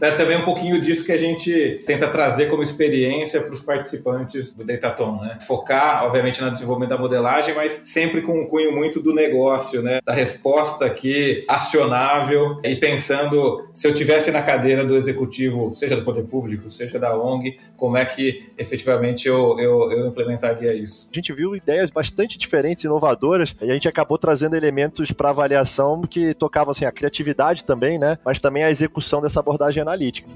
é também um pouquinho disso que a gente tenta trazer como experiência para os participantes do Dataton, né? Focar, obviamente, no desenvolvimento da modelagem, mas sempre com um cunho muito do negócio, né? Da resposta aqui acionável e pensando se eu tivesse na cadeira do executivo, seja do poder público, seja da ONG, como é que efetivamente eu, eu, eu implementaria isso. A gente viu ideias bastante diferentes, inovadoras, e a gente acabou trazendo elementos para avaliação que tocavam assim, a criatividade também, né? Mas também a execução dessa abordagem analítica.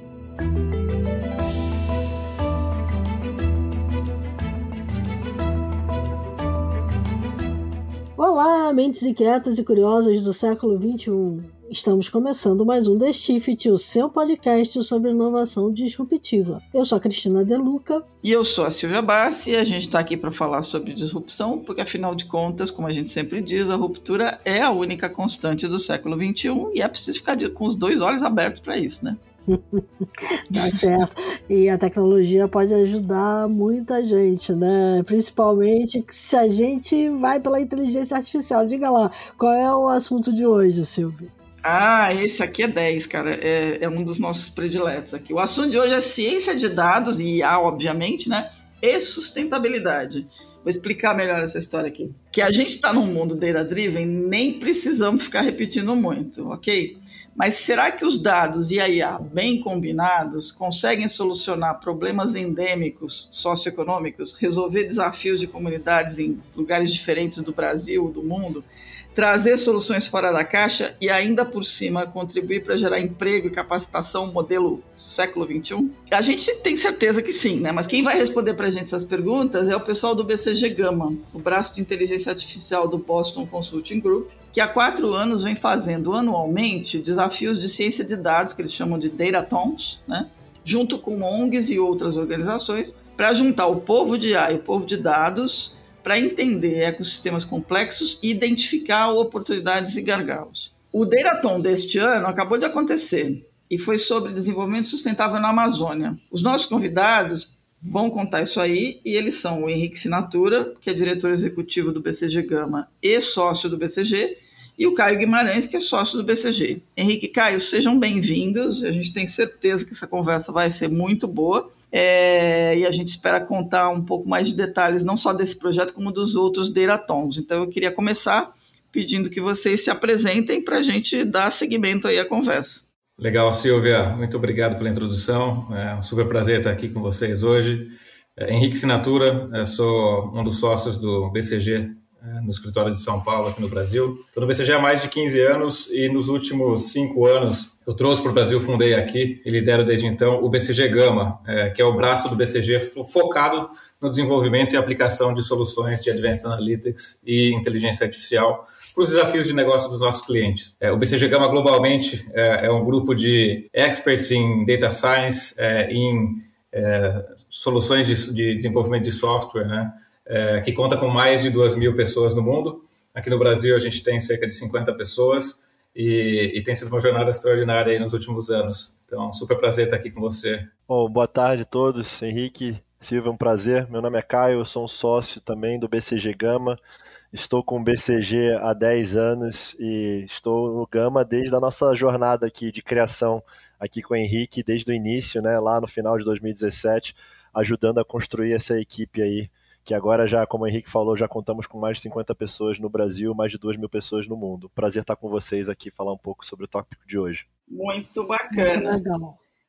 Olá, mentes inquietas e curiosas do século XXI. Estamos começando mais um The Shift, o seu podcast sobre inovação disruptiva. Eu sou a Cristina Deluca. E eu sou a Silvia Bassi e a gente está aqui para falar sobre disrupção, porque afinal de contas, como a gente sempre diz, a ruptura é a única constante do século XXI e é preciso ficar com os dois olhos abertos para isso, né? Tá certo. E a tecnologia pode ajudar muita gente, né? Principalmente se a gente vai pela inteligência artificial. Diga lá, qual é o assunto de hoje, Silvia? Ah, esse aqui é 10, cara. É, é, um dos nossos prediletos aqui. O assunto de hoje é ciência de dados e IA, obviamente, né? E sustentabilidade. Vou explicar melhor essa história aqui. Que a gente está num mundo data-driven, nem precisamos ficar repetindo muito, ok? Mas será que os dados e a IA, bem combinados, conseguem solucionar problemas endêmicos socioeconômicos, resolver desafios de comunidades em lugares diferentes do Brasil, do mundo? trazer soluções fora da caixa e ainda por cima contribuir para gerar emprego e capacitação modelo século 21? A gente tem certeza que sim, né? Mas quem vai responder para a gente essas perguntas é o pessoal do BCG Gama, o braço de inteligência artificial do Boston Consulting Group, que há quatro anos vem fazendo anualmente desafios de ciência de dados, que eles chamam de Datatons, né? junto com ONGs e outras organizações, para juntar o povo de AI e o povo de dados para entender ecossistemas complexos e identificar oportunidades e gargalos. O Deraton deste ano acabou de acontecer e foi sobre desenvolvimento sustentável na Amazônia. Os nossos convidados vão contar isso aí e eles são o Henrique Sinatura, que é diretor executivo do BCG Gama e sócio do BCG, e o Caio Guimarães, que é sócio do BCG. Henrique e Caio, sejam bem-vindos. A gente tem certeza que essa conversa vai ser muito boa. É, e a gente espera contar um pouco mais de detalhes, não só desse projeto, como dos outros Deiratons. Então, eu queria começar pedindo que vocês se apresentem para a gente dar seguimento aí à conversa. Legal, Silvia. Muito obrigado pela introdução. É um super prazer estar aqui com vocês hoje. É, Henrique Sinatura, sou um dos sócios do BCG no escritório de São Paulo, aqui no Brasil. Estou no BCG há mais de 15 anos e nos últimos cinco anos eu trouxe para o Brasil, fundei aqui e lidero desde então o BCG Gama, é, que é o braço do BCG focado no desenvolvimento e aplicação de soluções de Advanced Analytics e inteligência artificial para os desafios de negócio dos nossos clientes. É, o BCG Gama globalmente é, é, um grupo de experts em data science, é, em é, soluções de, de, desenvolvimento de software, né, é, que conta com mais de duas mil pessoas no mundo. Aqui no Brasil a gente tem cerca de 50 pessoas e, e, tem sido uma jornada extraordinária nos últimos anos. Então, super prazer estar aqui com você. Bom, boa tarde a todos. Henrique, Silvia, um prazer. Meu nome é Caio, eu sou um sócio também do BCG Gama. Estou com o BCG há 10 anos e estou no Gama desde a nossa jornada aqui de criação aqui com o Henrique, desde o início, né, lá no final de 2017, ajudando a construir essa equipe aí que agora já, como o Henrique falou, já contamos com mais de 50 pessoas no Brasil, mais de 2 mil pessoas no mundo. Prazer estar com vocês aqui falar um pouco sobre o tópico de hoje. Muito bacana.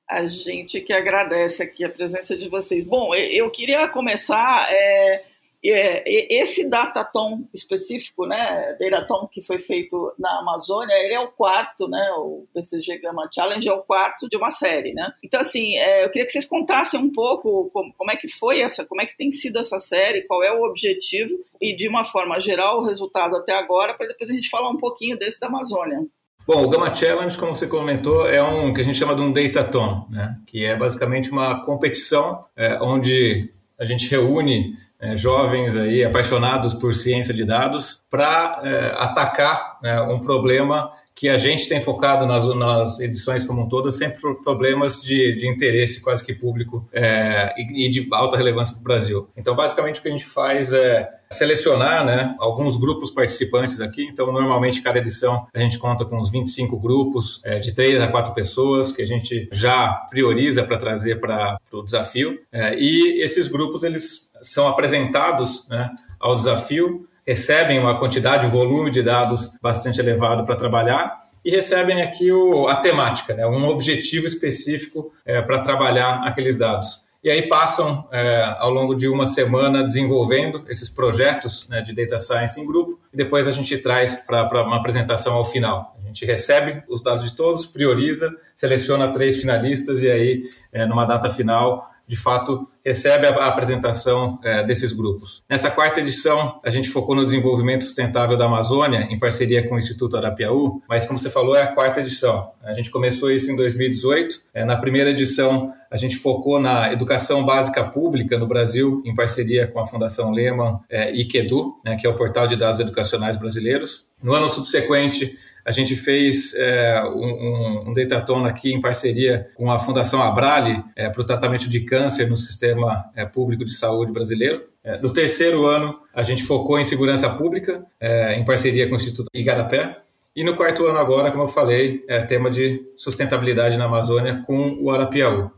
A gente que agradece aqui a presença de vocês. Bom, eu queria começar é, esse datatom específico, né, Datatom que foi feito na Amazônia, ele é o quarto, né, o BCG Gamma Challenge é o quarto de uma série, né. Então, assim, é, eu queria que vocês contassem um pouco como, como, é que foi essa, como é que tem sido essa série, qual é o objetivo e, de uma forma geral, o resultado até agora, para depois a gente falar um pouquinho desse da Amazônia. Bom, o Gamma Challenge, como você comentou, é um que a gente chama de um Dataton, né, que é basicamente uma competição é, onde a gente reúne é, jovens aí apaixonados por ciência de dados para é, atacar né, um problema que a gente tem focado nas, nas edições como um todo sempre problemas de, de interesse quase que público é, e, e, de alta relevância para o Brasil. Então, basicamente, o que a gente faz é selecionar né, alguns grupos participantes aqui. Então, normalmente, cada edição a gente conta com uns 25 grupos é, de 3 a 4 pessoas que a gente já prioriza para trazer para o desafio. É, e esses grupos, eles são apresentados né, ao desafio recebem uma quantidade, um volume de dados bastante elevado para trabalhar e recebem aqui o, a temática, né, um objetivo específico é, para trabalhar aqueles dados. E aí passam é, ao longo de uma semana desenvolvendo esses projetos né, de data science em grupo e depois a gente traz para uma apresentação ao final. A gente recebe os dados de todos, prioriza, seleciona três finalistas e aí, é, numa data final, de fato recebe a apresentação é, desses grupos. Nessa quarta edição, a gente focou no desenvolvimento sustentável da Amazônia, em parceria com o Instituto Arapiaú, mas como você falou, é a quarta edição. A gente começou isso em 2018. É, na primeira edição, a gente focou na educação básica pública no Brasil, em parceria com a Fundação Lehman é, e Quedu, né, que é o portal de dados educacionais brasileiros. No ano subsequente, a gente fez é, um, um dataton aqui em parceria com a Fundação Abrali é, para o tratamento de câncer no sistema é, público de saúde brasileiro. É, no terceiro ano, a gente focou em segurança pública, é, em parceria com o Instituto Igarapé. E no quarto ano agora, como eu falei, é tema de sustentabilidade na Amazônia com o Arapiaú.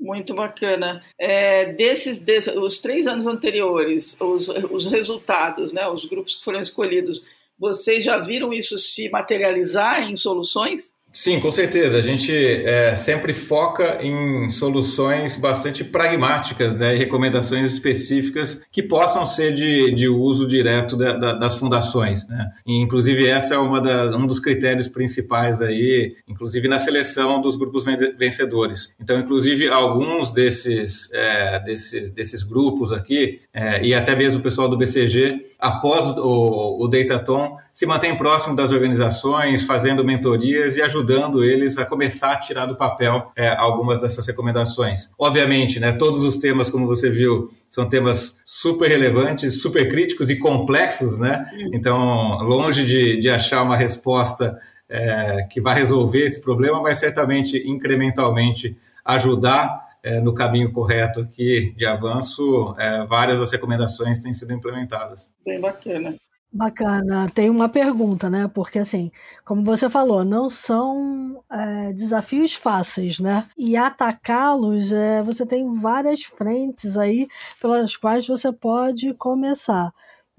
Muito bacana. É, desses, desses, os três anos anteriores, os, os resultados, né, os grupos que foram escolhidos, vocês já viram isso se materializar em soluções? Sim, com certeza. A gente é, sempre foca em soluções bastante pragmáticas né, e recomendações específicas que possam ser de, de uso direto da, da, das fundações. Né? E, inclusive, essa é uma da, um dos critérios principais aí, inclusive na seleção dos grupos vencedores. Então, inclusive, alguns desses, é, desses, desses grupos aqui, é, e até mesmo o pessoal do BCG, após o, o Dataton, se mantém próximo das organizações, fazendo mentorias e ajudando eles a começar a tirar do papel é, algumas dessas recomendações. Obviamente, né, todos os temas, como você viu, são temas super relevantes, super críticos e complexos, né? Então, longe de, de achar uma resposta é, que vai resolver esse problema, mas certamente incrementalmente ajudar é, no caminho correto aqui de avanço, é, várias das recomendações têm sido implementadas. Bem bacana. Bacana. Tem uma pergunta, né? Porque, assim, como você falou, não são é, desafios fáceis, né? E atacá-los, é, você tem várias frentes aí pelas quais você pode começar.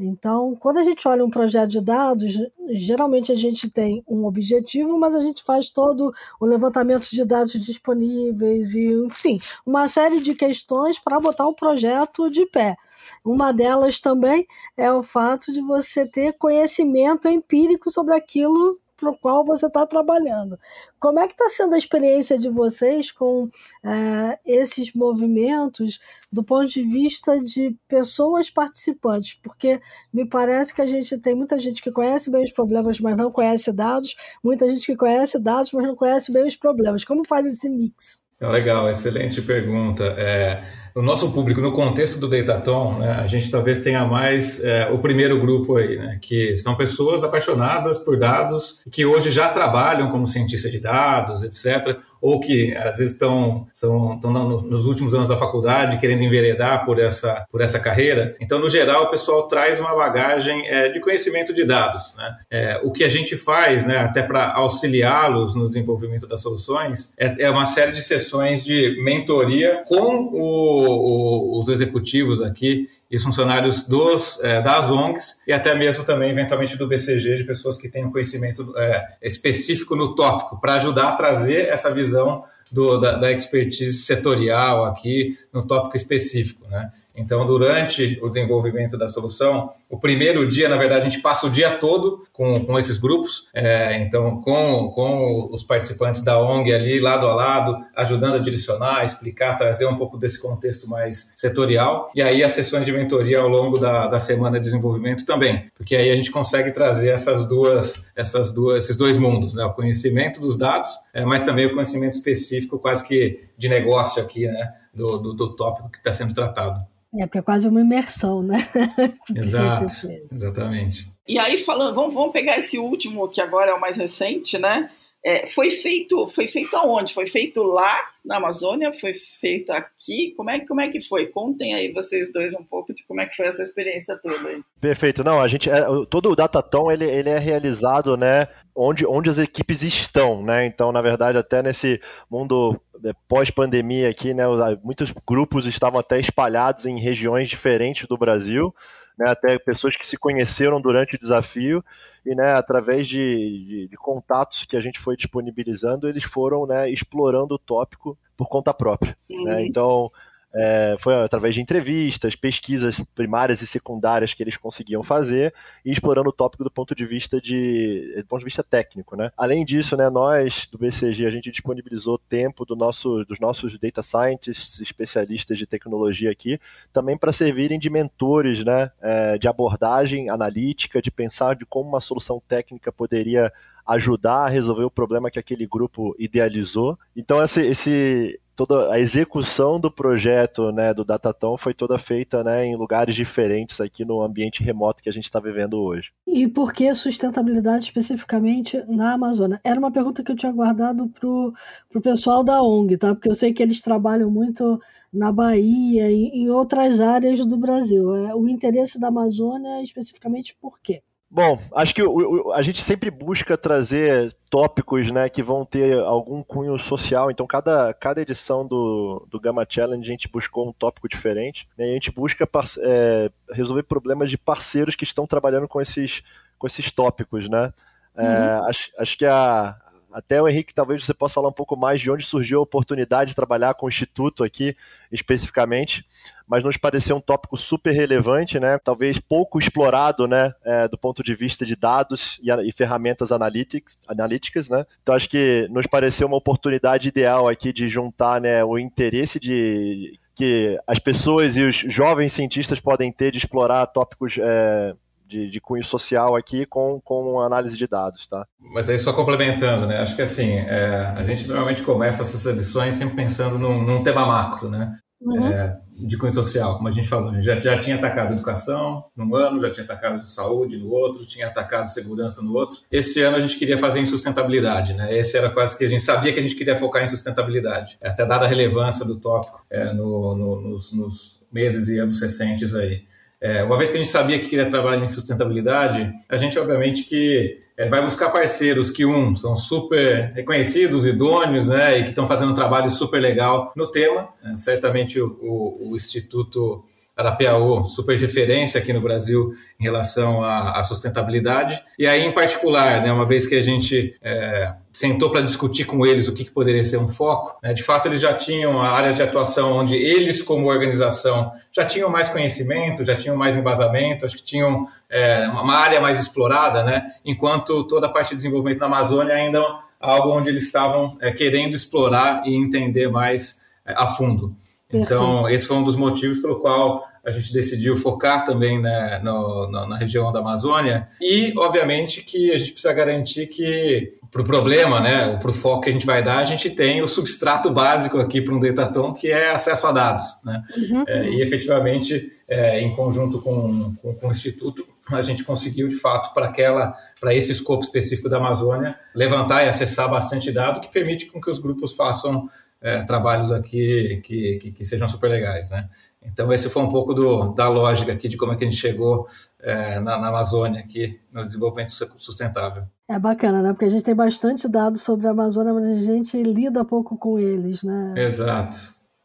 Então, quando a gente olha um projeto de dados, geralmente a gente tem um objetivo, mas a gente faz todo o levantamento de dados disponíveis e, enfim, uma série de questões para botar o projeto de pé. Uma delas também é o fato de você ter conhecimento empírico sobre aquilo para o qual você está trabalhando. Como é que está sendo a experiência de vocês com é, esses movimentos do ponto de vista de pessoas participantes? Porque me parece que a gente tem muita gente que conhece bem os problemas, mas não conhece dados, muita gente que conhece dados, mas não conhece bem os problemas. Como faz esse mix? Legal, excelente pergunta. É, o nosso público, no contexto do Dataton, né, a gente talvez tenha mais é, o primeiro grupo aí, né, que são pessoas apaixonadas por dados, que hoje já trabalham como cientista de dados, etc., ou que às vezes estão, são, estão nos últimos anos da faculdade querendo enveredar por essa, por essa carreira. Então, no geral, o pessoal traz uma bagagem é, de conhecimento de dados. Né? É, o que a gente faz, né, até para auxiliá-los no desenvolvimento das soluções, é, é, uma série de sessões de mentoria com o, o, os executivos aqui e os funcionários dos, é, das ONGs e até mesmo também, eventualmente, do BCG, de pessoas que um conhecimento é, específico no tópico, para ajudar a trazer essa visão do, da, da, expertise setorial aqui no tópico específico. Né? Então, durante o desenvolvimento da solução, o primeiro dia, na verdade, a gente passa o dia todo com, com esses grupos, é, então, com, com os participantes da ONG ali, lado a lado, ajudando a direcionar, explicar, trazer um pouco desse contexto mais setorial. E aí, as sessões de mentoria ao longo da, da semana de desenvolvimento também, porque aí a gente consegue trazer essas duas, essas duas, esses dois mundos, né? o conhecimento dos dados, é, mas também o conhecimento específico, quase que de negócio aqui, né? do, do, do tópico que está sendo tratado. É, porque é quase uma imersão, né? Exato, exatamente. E aí, falando, vamos, vamos pegar esse último, que agora é o mais recente, né? É, foi feito foi feito aonde? Foi feito lá na Amazônia? Foi feito aqui? Como é, como é que foi? Contem aí vocês dois um pouco de como é que foi essa experiência toda aí. Perfeito. Não, a gente é, todo o Dataton ele, ele é realizado, né, onde, onde as equipes estão, né? Então, na verdade, até nesse mundo é, pós-pandemia aqui, né, muitos grupos estavam até espalhados em regiões diferentes do Brasil né, até pessoas que se conheceram durante o desafio e, né, através de, de, de, contatos que a gente foi disponibilizando, eles foram, né, explorando o tópico por conta própria. Né. Uhum. Né? Então, é, foi através de entrevistas, pesquisas primárias e secundárias que eles conseguiam fazer e explorando o tópico do ponto de vista de do ponto de vista técnico, né? Além disso, né, nós do BCG a gente disponibilizou tempo do nosso, dos nossos data scientists, especialistas de tecnologia aqui, também para servirem de mentores, né, é, de abordagem analítica, de pensar de como uma solução técnica poderia ajudar a resolver o problema que aquele grupo idealizou. Então esse, esse toda a execução do projeto né, do Dataton foi toda feita né, em lugares diferentes aqui no ambiente remoto que a gente está vivendo hoje. E por que sustentabilidade especificamente na Amazônia? Era uma pergunta que eu tinha guardado para o pessoal da ONG, tá? porque eu sei que eles trabalham muito na Bahia e em outras áreas do Brasil. É, o interesse da Amazônia especificamente por quê? Bom, acho que o, o, a gente sempre busca trazer tópicos né, que vão ter algum cunho social. Então, cada, cada edição do, do Gamma Challenge a gente buscou um tópico diferente. Né, e a gente busca é, resolver problemas de parceiros que estão trabalhando com esses, com esses tópicos. Né? É, uhum. acho, acho que a, até o Henrique, talvez você possa falar um pouco mais de onde surgiu a oportunidade de trabalhar com o Instituto aqui, especificamente, mas nos pareceu um tópico super relevante, né? Talvez pouco explorado, né? É, do ponto de vista de dados e, e, ferramentas analytics, analíticas, né? Então acho que nos pareceu uma oportunidade ideal aqui de juntar, né, o interesse de que as pessoas e os jovens cientistas podem ter de explorar tópicos é, de, de, cunho social aqui com, com análise de dados, tá? Mas aí só complementando, né? Acho que assim, é, a gente normalmente começa essas edições sempre pensando num, num tema macro, né? Uhum. É, de cunho social, como a gente falou, a gente já, já tinha atacado educação num ano, já tinha atacado saúde no outro, tinha atacado segurança no outro. Esse ano a gente queria fazer em sustentabilidade, né? Esse era quase que a gente sabia que a gente queria focar em sustentabilidade, até dada a relevância do tópico é, no, no, nos, nos meses e anos recentes aí. É, uma vez que a gente sabia que queria trabalhar em sustentabilidade, a gente obviamente que é, vai buscar parceiros que, um, são super reconhecidos, idôneos, né, e que estão fazendo um trabalho super legal no tema. É, certamente o, o, o Instituto Arapiaú, super referência aqui no Brasil em relação à, à sustentabilidade. E aí, em particular, né, uma vez que a gente é, sentou para discutir com eles o que, que poderia ser um foco, né, de fato eles já tinham a área de atuação onde eles, como organização, já tinham mais conhecimento, já tinham mais embasamento, acho que tinham é, uma área mais explorada, né, enquanto toda a parte de desenvolvimento na Amazônia ainda é algo onde eles estavam é, querendo explorar e entender mais é, a fundo. Então, esse foi um dos motivos pelo qual a gente decidiu focar também né, no, no, na região da Amazônia e, obviamente, que a gente precisa garantir que, para o problema, né, para o foco que a gente vai dar, a gente tem o substrato básico aqui para um datatom, que é acesso a dados. Né? Uhum. É, e, efetivamente, é, em conjunto com, com, com o Instituto, a gente conseguiu, de fato, para aquela para esse escopo específico da Amazônia, levantar e acessar bastante dado que permite com que os grupos façam é, trabalhos aqui que, que, que, sejam super legais, né? Então esse foi um pouco do, da lógica aqui de como é que a gente chegou é, na, na, Amazônia aqui no desenvolvimento sustentável. É bacana, né? Porque a gente tem bastante dados sobre a Amazônia, mas a gente lida pouco com eles, né? Exato,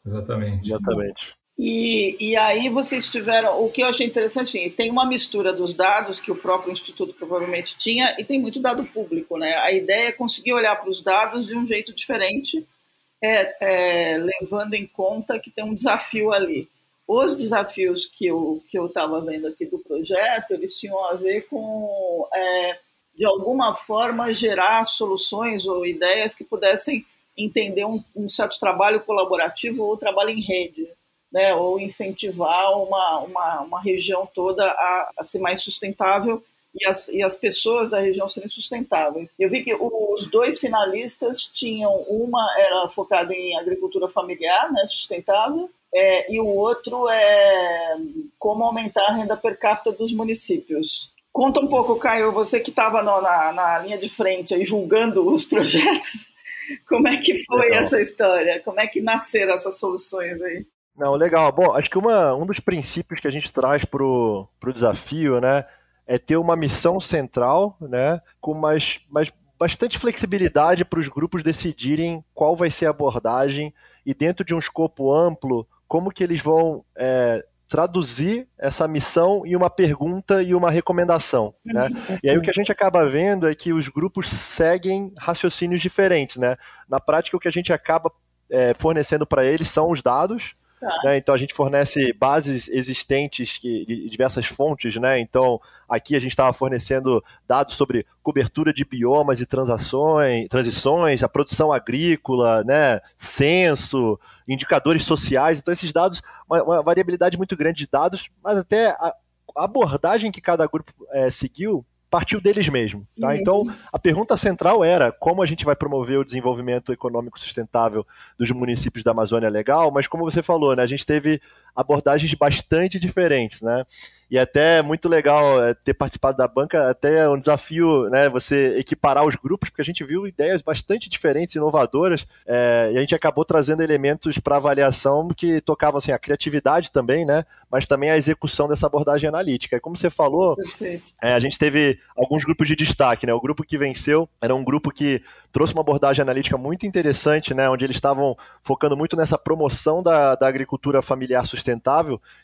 exatamente. Exatamente. E, e aí vocês tiveram, o que eu achei interessante, assim, tem uma mistura dos dados que o próprio Instituto provavelmente tinha e tem muito dado público, né? A ideia é conseguir olhar para os dados de um jeito diferente, é, é, levando em conta que tem um desafio ali. Os desafios que eu que eu estava vendo aqui do projeto, eles tinham a ver com, é, de alguma forma, gerar soluções ou ideias que pudessem entender um, um certo trabalho colaborativo ou trabalho em rede né, ou incentivar uma, uma, uma região toda a, a ser mais sustentável e as, e as pessoas da região serem sustentáveis. Eu vi que os dois finalistas tinham, uma era focada em agricultura familiar, né, sustentável, é, e o outro é como aumentar a renda per capita dos municípios. Conta um pouco, Caio, você que estava na, na linha de frente aí julgando os projetos, como é que foi legal. essa história? Como é que nasceram essas soluções aí? Não, legal. Bom, acho que uma, um dos princípios que a gente traz para o desafio, né, é ter uma missão central, né, com mais, mais bastante flexibilidade para os grupos decidirem qual vai ser a abordagem e dentro de um escopo amplo, como que eles vão é, traduzir essa missão em uma pergunta e uma recomendação, né? Uhum. E aí o que a gente acaba vendo é que os grupos seguem raciocínios diferentes, né? Na prática o que a gente acaba é, fornecendo para eles são os dados, Tá. Né? Então a gente fornece bases existentes que, de diversas fontes, né? Então aqui a gente estava fornecendo dados sobre cobertura de biomas e transações, transições, a produção agrícola, né? Censo, indicadores sociais. Então esses dados, uma, uma variabilidade muito grande de dados, mas até a abordagem que cada grupo é, seguiu partiu deles mesmos. Tá? Uhum. Então, a pergunta central era como a gente vai promover o desenvolvimento econômico sustentável dos municípios da Amazônia Legal, mas como você falou, né, a gente teve abordagens bastante diferentes, né? E até muito legal é, ter participado da banca, até é um desafio, né, você equiparar os grupos, porque a gente viu ideias bastante diferentes, inovadoras, é, e a gente acabou trazendo elementos para avaliação que tocavam assim, a criatividade também, né, mas também a execução dessa abordagem analítica. E como você falou, é, a gente teve alguns grupos de destaque, né, o grupo que venceu era um grupo que trouxe uma abordagem analítica muito interessante, né, onde eles estavam focando muito nessa promoção da, da agricultura familiar sustentável.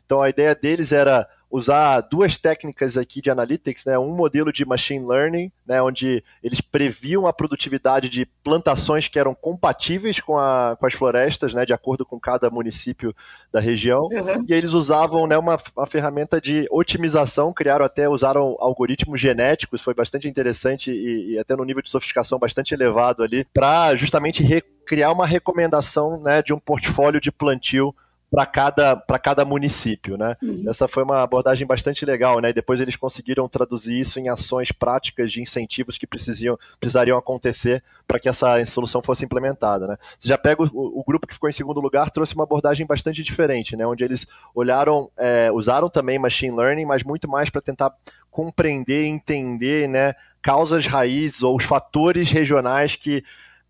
Então a ideia deles era usar duas técnicas aqui de analytics, né? Um modelo de machine learning, né? Onde eles previam a produtividade de plantações que eram compatíveis com, a, com as florestas, né? De acordo com cada município da região. Uhum. E eles usavam, né? Uma, uma ferramenta de otimização, criaram até, usaram algoritmos genéticos, foi bastante interessante e, e até no nível de sofisticação bastante elevado ali, para justamente criar uma recomendação, né? De um portfólio de plantio para cada, cada município, né? Uhum. Essa foi uma abordagem bastante legal, né? E depois eles conseguiram traduzir isso em ações práticas de incentivos que precisariam, precisariam acontecer para que essa solução fosse implementada, né? Você já pega o, o, grupo que ficou em segundo lugar, trouxe uma abordagem bastante diferente, né? Onde eles olharam, é, usaram também machine learning, mas muito mais para tentar compreender, entender, né? Causas raízes ou os fatores regionais que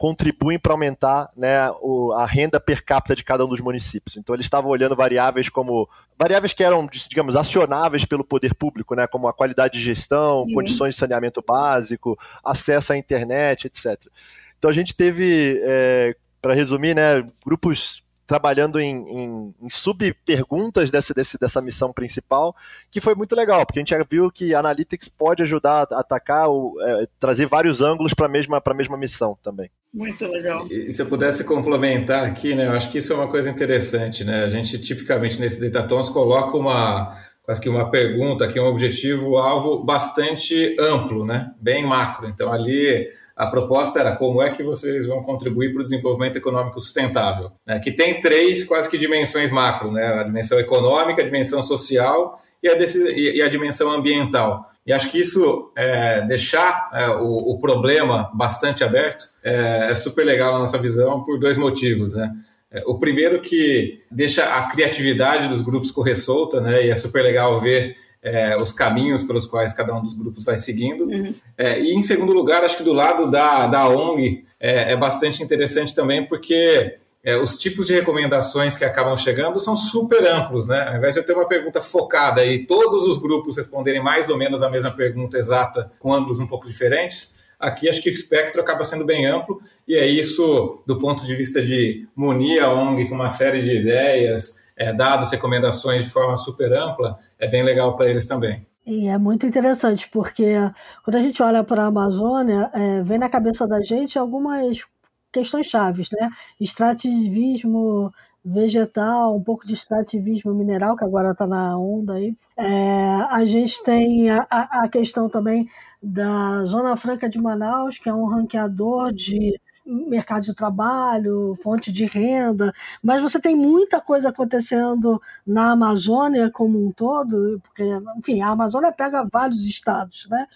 contribuem para aumentar né, o, a renda per capita de cada um dos municípios. Então eles estavam olhando variáveis como variáveis que eram, digamos, acionáveis pelo poder público, né, como a qualidade de gestão, Sim. condições de saneamento básico, acesso à internet, etc. Então a gente teve, é, para resumir, né, grupos trabalhando em, em, em sub-perguntas dessa, dessa missão principal, que foi muito legal, porque a gente já viu que Analytics pode ajudar a atacar, o, é, trazer vários ângulos para a mesma, mesma missão também. Muito legal. E, se eu pudesse complementar aqui, né, eu acho que isso é uma coisa interessante, né? A gente tipicamente nesse Datatons coloca uma quase que uma pergunta, aqui um objetivo alvo bastante amplo, né? Bem macro. Então ali a proposta era como é que vocês vão contribuir para o desenvolvimento econômico sustentável, né? que tem três quase que dimensões macro, né? a dimensão econômica, a dimensão social e a, e a dimensão ambiental. E acho que isso, é, deixar é, o, o, problema bastante aberto, é, é, super legal na nossa visão por dois motivos. Né? É, o primeiro que deixa a criatividade dos grupos correr solta, né? e é super legal ver é, os caminhos pelos quais cada um dos grupos vai seguindo. Uhum. É, e, em segundo lugar, acho que do lado da, da ONG é, é bastante interessante também, porque é, os tipos de recomendações que acabam chegando são super amplos, né? Ao invés de eu ter uma pergunta focada e todos os grupos responderem mais ou menos a mesma pergunta exata, com ângulos um pouco diferentes, aqui acho que o espectro acaba sendo bem amplo, e é isso, do ponto de vista de munir a ONG com uma série de ideias, é, dados, recomendações de forma super ampla, é bem legal para eles também. E é muito interessante, porque quando a gente olha para a Amazônia, é, vem na cabeça da gente algumas questões chaves, né? Extrativismo vegetal, um pouco de extrativismo mineral, que agora está na onda aí. É, a gente tem a, a, questão também da Zona Franca de Manaus, que é um ranqueador de mercado de trabalho, fonte de renda, mas você tem muita coisa acontecendo na Amazônia como um todo, porque, enfim, a Amazônia pega vários estados, né?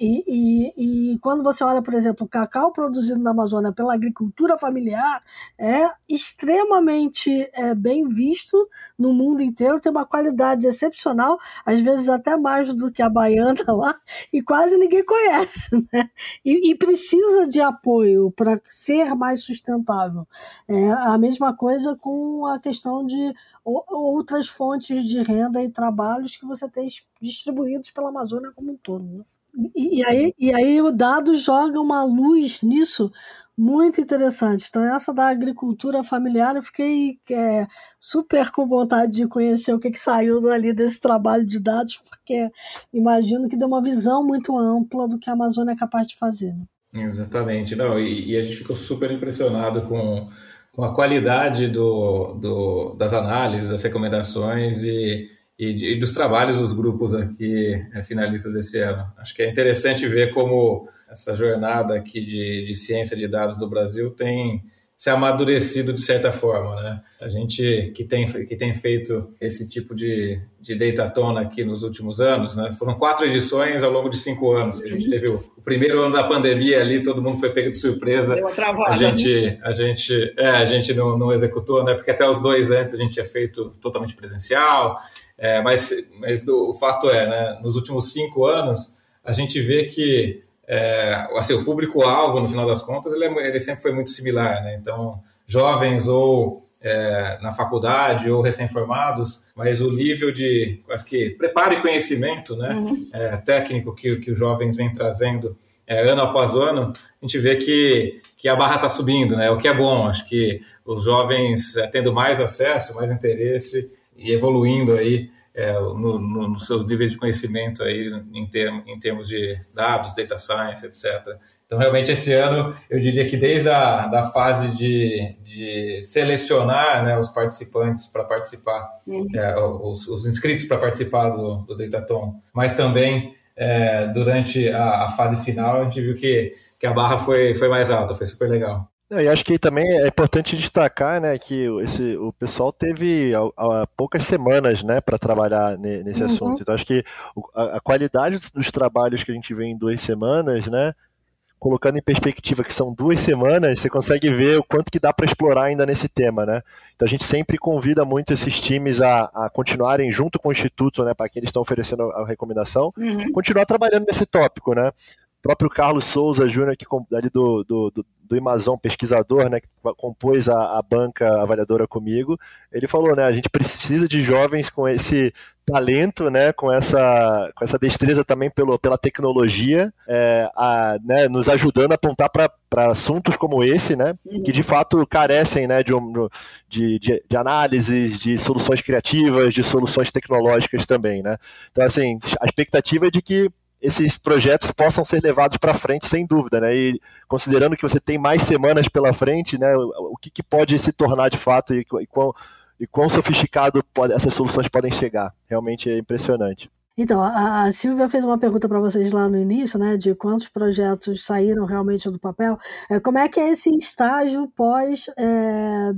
E, e, e, quando você olha, por exemplo, o cacau produzido na Amazônia pela agricultura familiar, é extremamente é, bem visto no mundo inteiro, tem uma qualidade excepcional, às vezes até mais do que a baiana lá, e quase ninguém conhece. Né? E, e precisa de apoio para ser mais sustentável. É a mesma coisa com a questão de outras fontes de renda e trabalhos que você tem distribuídos pela Amazônia como um todo. Né? E, aí, e aí o dado joga uma luz nisso muito interessante. Então, essa da agricultura familiar, eu fiquei é, super com vontade de conhecer o que, que saiu ali desse trabalho de dados, porque imagino que deu uma visão muito ampla do que a Amazônia é capaz de fazer. Né? Exatamente. Não, e, e, a gente ficou super impressionado com, com a qualidade do, do, das análises, das recomendações e e, e dos trabalhos dos grupos aqui é, finalistas desse ano. Acho que é interessante ver como essa jornada aqui de, de ciência de dados do Brasil tem se amadurecido de certa forma, né? A gente que tem, que tem feito esse tipo de, de datathon aqui nos últimos anos, né? Foram quatro edições ao longo de cinco anos. A gente teve o, o primeiro ano da pandemia ali, todo mundo foi pego de surpresa. a gente, a gente, é, a gente não, não executou, né? Porque até os dois antes a gente tinha feito totalmente presencial. É, mas mas do, o fato é, né, nos últimos cinco anos, a gente vê que é, assim, o público-alvo, no final das contas, ele, é, ele, sempre foi muito similar. Né? Então, jovens ou é, na faculdade ou recém-formados, mas o nível de acho que preparo e conhecimento né, uhum. É, técnico que, que os jovens vêm trazendo é, ano após ano, a gente vê que, que a barra está subindo, né? o que é bom. Acho que os jovens é, tendo mais acesso, mais interesse, e evoluindo aí é, no, no, nos seus níveis de conhecimento aí em, term, em termos de dados, data science, etc. Então, realmente, esse ano, eu diria que desde a da fase de, de selecionar né, os participantes para participar, uhum. é, os, os, inscritos para participar do, do Dataton, mas também é, durante a, a, fase final, a gente viu que, que a barra foi, foi mais alta, foi super legal. E acho que também é importante destacar, né, que esse, o pessoal teve há, poucas semanas, né, para trabalhar nesse uhum. assunto. Então acho que a, a, qualidade dos trabalhos que a gente vê em duas semanas, né, colocando em perspectiva que são duas semanas, você consegue ver o quanto que dá para explorar ainda nesse tema, né? Então a gente sempre convida muito esses times a, a continuarem junto com o instituto, né, para quem eles estão oferecendo a recomendação, uhum. continuar trabalhando nesse tópico, né? O próprio Carlos Souza Júnior, que ali do, do, do do Amazon, pesquisador, né, que compôs a, a, banca avaliadora comigo, ele falou, né, a gente precisa de jovens com esse talento, né, com essa, com essa destreza também pelo, pela tecnologia, é, a, né, nos ajudando a apontar para assuntos como esse, né, uhum. que de fato carecem, né, de, um, de, de, de análises, de soluções criativas, de soluções tecnológicas também, né. Então, assim, a expectativa é de que esses projetos possam ser levados para frente sem dúvida, né? E considerando que você tem mais semanas pela frente, né? O que, que pode se tornar de fato e, e, quão, e quão sofisticado pode, essas soluções podem chegar? Realmente é impressionante. Então, a, Silvia fez uma pergunta para vocês lá no início, né, de quantos projetos saíram realmente do papel. É, como é que é esse estágio pós é,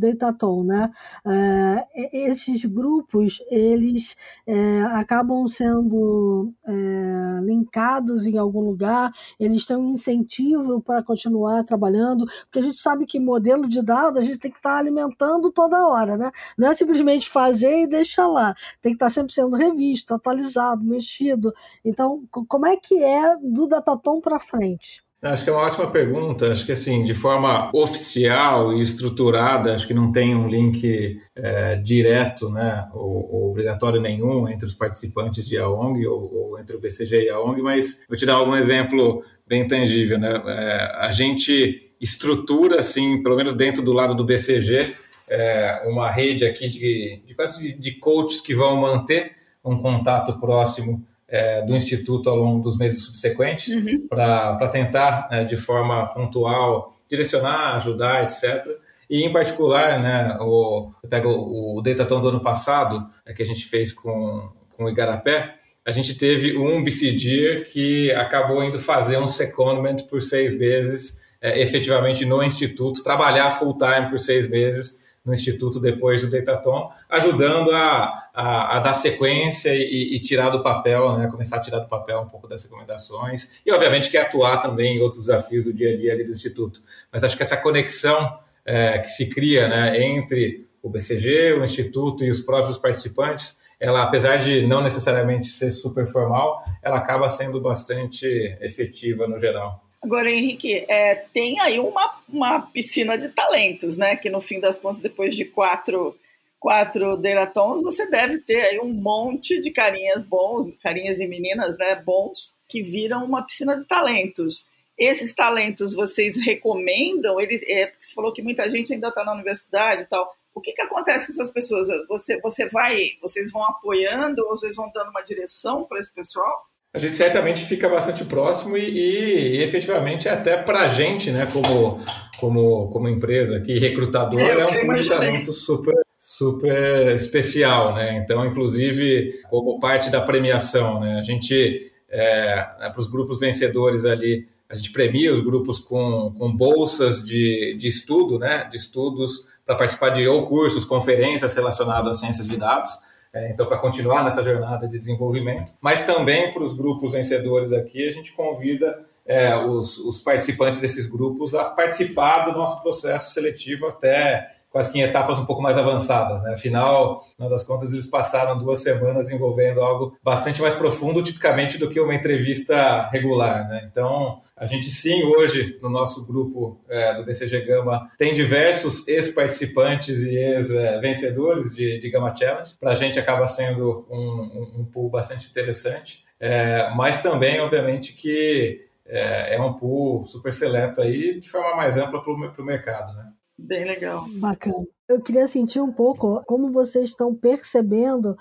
né? É, esses grupos, eles é, acabam sendo é, linkados em algum lugar, eles têm um incentivo para continuar trabalhando, porque a gente sabe que modelo de dados a gente tem que estar tá alimentando toda hora, né? Não é simplesmente fazer e deixar lá, tem que estar tá sempre sendo revisto, atualizado, mexido. Então, como é que é do Datatom para frente? Acho que é uma ótima pergunta. Acho que assim, de forma oficial e estruturada, acho que não tem um link é, direto, né, ou, ou, obrigatório nenhum entre os participantes de AONG ou, ou, entre o BCG e a ONG, mas vou te dar algum exemplo bem tangível, né? É, a gente estrutura, assim, pelo menos dentro do lado do BCG, é, uma rede aqui de, de, de coaches que vão manter um contato próximo é, do Instituto ao longo dos meses subsequentes, uhum. para tentar, é, de forma pontual, direcionar, ajudar, etc. E, em particular, né, o, eu pego o, o Dataton do ano passado, é, que a gente fez com, com o Igarapé, a gente teve um BCD que acabou indo fazer um secondment por seis meses, é, efetivamente no Instituto, trabalhar full-time por seis meses, no Instituto depois do Dataton, ajudando a, a, a dar sequência e, e, tirar do papel, né, começar a tirar do papel um pouco das recomendações, e obviamente que atuar também em outros desafios do dia a dia ali do Instituto. Mas acho que essa conexão é, que se cria né, entre o BCG, o Instituto e os próprios participantes, ela, apesar de não necessariamente ser super formal, ela acaba sendo bastante efetiva no geral. Agora, Henrique, é, tem aí uma, uma piscina de talentos, né? Que no fim das contas, depois de quatro, quatro deratons, você deve ter aí um monte de carinhas bons, carinhas e meninas, né? Bons, que viram uma piscina de talentos. Esses talentos vocês recomendam? Eles, é, você falou que muita gente ainda está na universidade e tal. O que, que acontece com essas pessoas? Você, você vai, vocês vão apoiando, vocês vão dando uma direção para esse pessoal? A gente certamente fica bastante próximo e, e, e efetivamente até para a gente, né, como, como, como empresa aqui, recrutador, é, é um talento super, super especial, né? Então, inclusive, como parte da premiação, né, a gente, é, né, para os grupos vencedores ali, a gente premia os grupos com, com bolsas de, de estudo, né, de estudos para participar de ou cursos, conferências relacionadas à ciências de dados, é, então, para continuar nessa jornada de desenvolvimento, mas também para os grupos vencedores aqui, a gente convida é, os, os, participantes desses grupos a participar do nosso processo seletivo até quase que em etapas um pouco mais avançadas. Né? Afinal, no das contas, eles passaram duas semanas envolvendo algo bastante mais profundo, tipicamente, do que uma entrevista regular. Né? Então, a gente sim, hoje, no nosso grupo é, do BCG Gama, tem diversos ex-participantes e ex-vencedores de, de Gama Challenge. Para a gente acaba sendo um, um, um pool bastante interessante, é, mas também, obviamente, que é, é, um pool super seleto aí, de forma mais ampla para o mercado. Né? Bem legal. Bacana. Eu queria sentir um pouco como vocês estão percebendo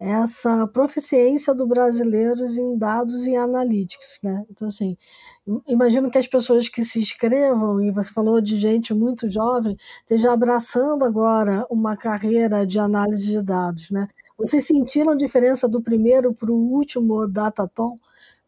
essa proficiência do brasileiro em dados e analíticos, né? Então, assim, imagino que as pessoas que se inscrevam, e você falou de gente muito jovem, esteja abraçando agora uma carreira de análise de dados, né? Vocês sentiram diferença do primeiro para o último Dataton?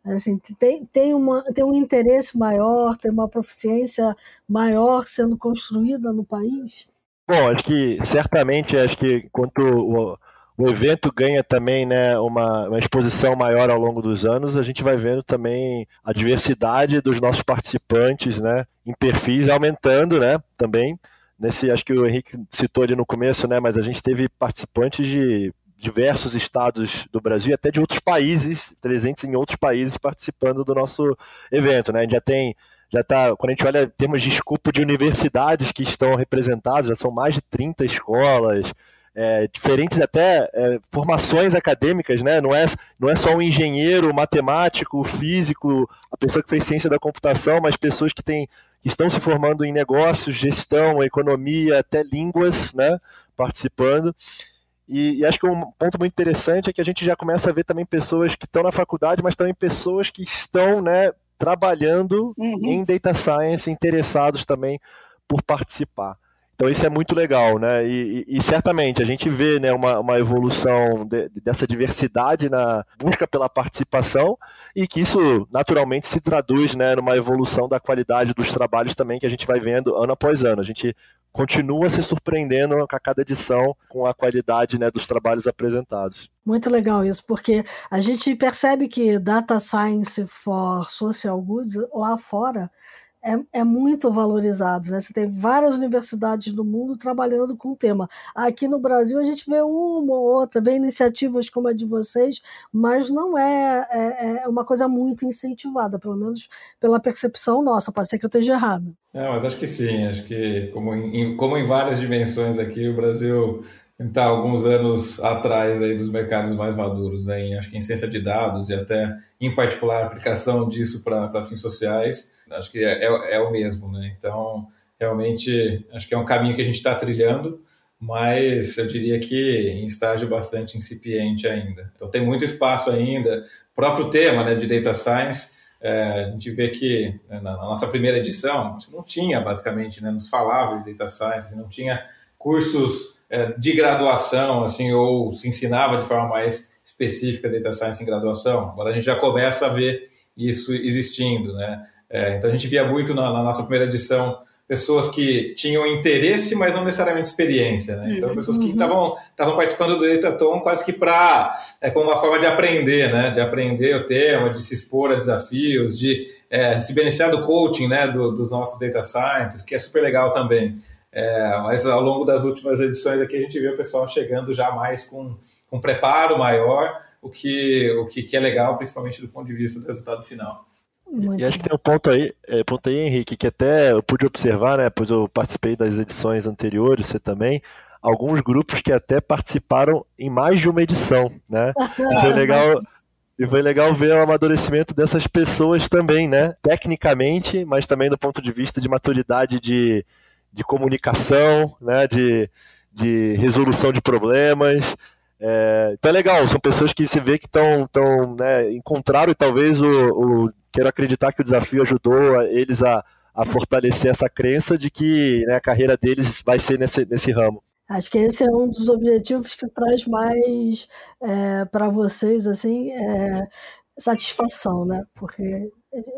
Assim, tem, tem, uma, tem um interesse maior, tem uma proficiência maior sendo construída no país? Bom, acho que certamente, acho que quanto o, o evento ganha também né, uma, uma, exposição maior ao longo dos anos, a gente vai vendo também a diversidade dos nossos participantes né, em perfis aumentando né, também. Nesse, acho que o Henrique citou ali no começo, né, mas a gente teve participantes de diversos estados do Brasil e até de outros países, presentes em outros países participando do nosso evento. Né? A gente já tem já está, quando a gente olha em termos de escopo de universidades que estão representadas, já são mais de 30 escolas, é, diferentes até é, formações acadêmicas, né? Não é, não é só um engenheiro, matemático, físico, a pessoa que fez ciência da computação, mas pessoas que, têm, estão se formando em negócios, gestão, economia, até línguas, né? Participando. E, e, acho que um ponto muito interessante é que a gente já começa a ver também pessoas que estão na faculdade, mas também pessoas que estão né, trabalhando uhum. em data science, interessados também por participar. Então isso é muito legal, né? E, e, e certamente a gente vê né, uma, uma evolução de, dessa diversidade na busca pela participação e que isso naturalmente se traduz né, numa evolução da qualidade dos trabalhos também que a gente vai vendo ano após ano. A gente continua se surpreendendo a cada edição com a qualidade né, dos trabalhos apresentados. Muito legal isso, porque a gente percebe que Data Science for Social Good lá fora é, é muito valorizado. Né? Você tem várias universidades do mundo trabalhando com o tema. Aqui no Brasil a gente vê uma ou outra, vê iniciativas como a de vocês, mas não é, é, é uma coisa muito incentivada, pelo menos pela percepção nossa. Pode ser que eu esteja errado. Não, mas acho que sim. Acho que, como em, como em várias dimensões aqui, o Brasil está alguns anos atrás aí dos mercados mais maduros, né? Em, acho que em ciência de dados e até, em particular, aplicação disso para fins sociais acho que é, é, é, o mesmo, né? Então, realmente, acho que é um caminho que a gente está trilhando, mas eu diria que em estágio bastante incipiente ainda. Então, tem muito espaço ainda. O próprio tema né, de Data Science, é, a gente vê que né, na, nossa primeira edição, não tinha, basicamente, né, nos falava de Data Science, não tinha cursos é, de graduação, assim, ou se ensinava de forma mais específica Data Science em graduação. Agora a gente já começa a ver isso existindo, né? É, então a gente via muito na, na, nossa primeira edição pessoas que tinham interesse, mas não necessariamente experiência. Né? Então, pessoas que estavam uhum. participando do Dataton quase que para é, como uma forma de aprender, né? de aprender o tema, de se expor a desafios, de é, se beneficiar do coaching né? Do, dos nossos data scientists, que é super legal também. É, mas ao longo das últimas edições aqui a gente vê o pessoal chegando já mais com, com preparo maior, o que, o que, que é legal, principalmente do ponto de vista do resultado final. Muito e acho que tem um ponto aí, é, ponto aí, Henrique, que até eu pude observar, né? Pois eu participei das edições anteriores, você também. Alguns grupos que até participaram em mais de uma edição, né? E foi legal, e foi legal ver o amadurecimento dessas pessoas também, né? Tecnicamente, mas também do ponto de vista de maturidade de, de comunicação, né? De, de resolução de problemas. É, então é legal, são pessoas que se vê que estão, tão, né, encontraram talvez o, o quero acreditar que o desafio ajudou eles a, a fortalecer essa crença de que né, a carreira deles vai ser nesse, nesse ramo. Acho que esse é um dos objetivos que traz mais é, para vocês assim é, satisfação, né? Porque